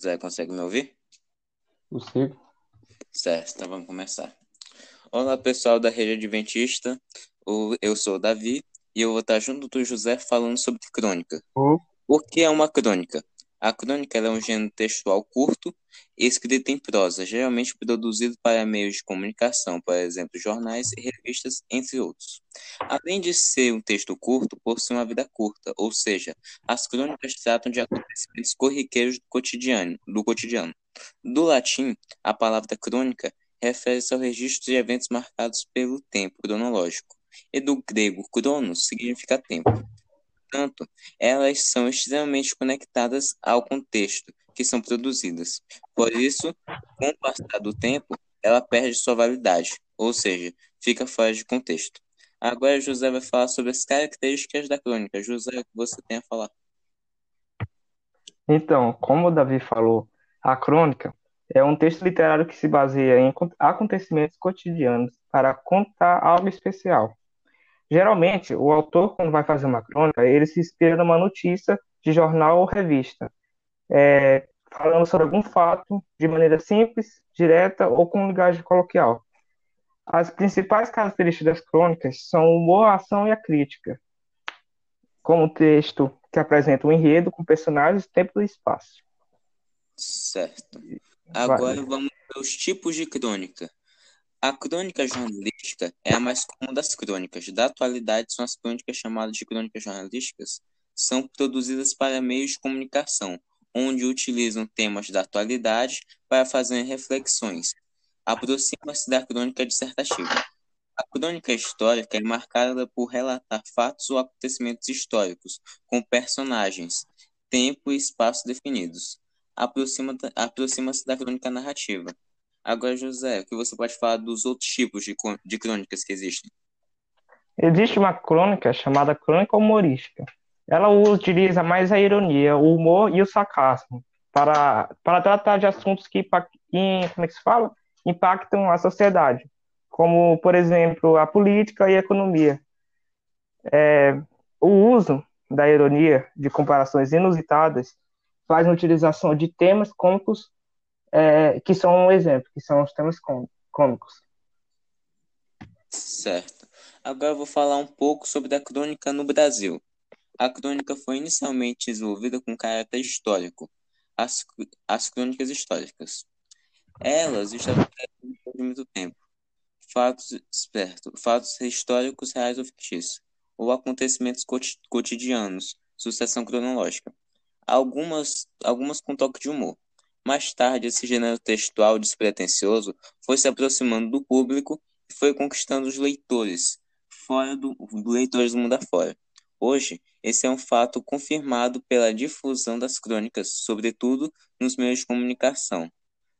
Zé, consegue me ouvir? Consigo. Certo, então vamos começar. Olá, pessoal da Rede Adventista. Eu sou o Davi e eu vou estar junto do José falando sobre crônica. Ô, O que é uma crônica? A crônica é um gênero textual curto, escrito em prosa, geralmente produzido para meios de comunicação, por exemplo, jornais e revistas, entre outros. Além de ser um texto curto, possui uma vida curta, ou seja, as crônicas tratam de acontecimentos corriqueiros do cotidiano. Do, cotidiano. do latim, a palavra crônica refere-se ao registro de eventos marcados pelo tempo cronológico, e do grego cronos significa tempo. Portanto, elas são extremamente conectadas ao contexto que são produzidas. Por isso, com o passar do tempo, ela perde sua validade, ou seja, fica fora de contexto. Agora, José vai falar sobre as características da crônica. José, o que você tem a falar? Então, como o Davi falou, a crônica é um texto literário que se baseia em acon- acontecimentos cotidianos para contar algo especial. Geralmente, o autor, quando vai fazer uma crônica, ele se inspira numa notícia de jornal ou revista, é, falando sobre algum fato de maneira simples, direta ou com linguagem coloquial. As principais características das crônicas são o humor, a ação e a crítica, como texto que apresenta um enredo com personagens, tempo e espaço. Certo. Agora vamos para os tipos de crônica. A crônica jornalística é a mais comum das crônicas. Da atualidade, são as crônicas chamadas de crônicas jornalísticas, são produzidas para meios de comunicação, onde utilizam temas da atualidade para fazer reflexões. Aproxima-se da crônica dissertativa. A crônica histórica é marcada por relatar fatos ou acontecimentos históricos, com personagens, tempo e espaço definidos. Aproxima- Aproxima-se da crônica narrativa. Agora, José, o que você pode falar dos outros tipos de, de crônicas que existem? Existe uma crônica chamada crônica humorística. Ela utiliza mais a ironia, o humor e o sarcasmo para, para tratar de assuntos que, como é que se fala? impactam a sociedade, como, por exemplo, a política e a economia. É, o uso da ironia, de comparações inusitadas, faz a utilização de temas cômicos é, que são um exemplo, que são os temas côm- cômicos. Certo. Agora eu vou falar um pouco sobre a crônica no Brasil. A crônica foi inicialmente desenvolvida com caráter histórico, as, as crônicas históricas. Elas estabelecem de muito tempo fatos, certo, fatos históricos reais ou fictícios, ou acontecimentos coti- cotidianos, sucessão cronológica. Algumas, algumas com toque de humor. Mais tarde, esse gênero textual despretensioso foi se aproximando do público e foi conquistando os leitores, fora do, leitores do mundo afora. Hoje, esse é um fato confirmado pela difusão das crônicas, sobretudo nos meios de comunicação.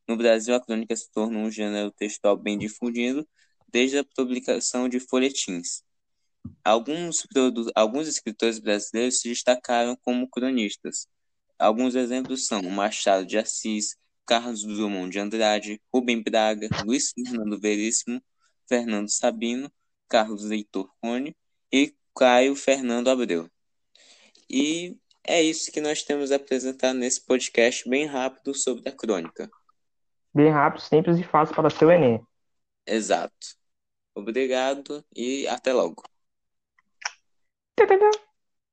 No Brasil, a crônica se tornou um gênero textual bem difundido desde a publicação de folhetins. Alguns, alguns escritores brasileiros se destacaram como cronistas. Alguns exemplos são Machado de Assis, Carlos Drummond de Andrade, Rubem Braga, Luiz Fernando Veríssimo, Fernando Sabino, Carlos Leitor Cone e Caio Fernando Abreu. E é isso que nós temos a apresentar nesse podcast bem rápido sobre a crônica. Bem rápido, simples e fácil para seu Enem. Exato. Obrigado e até logo. Tadadá.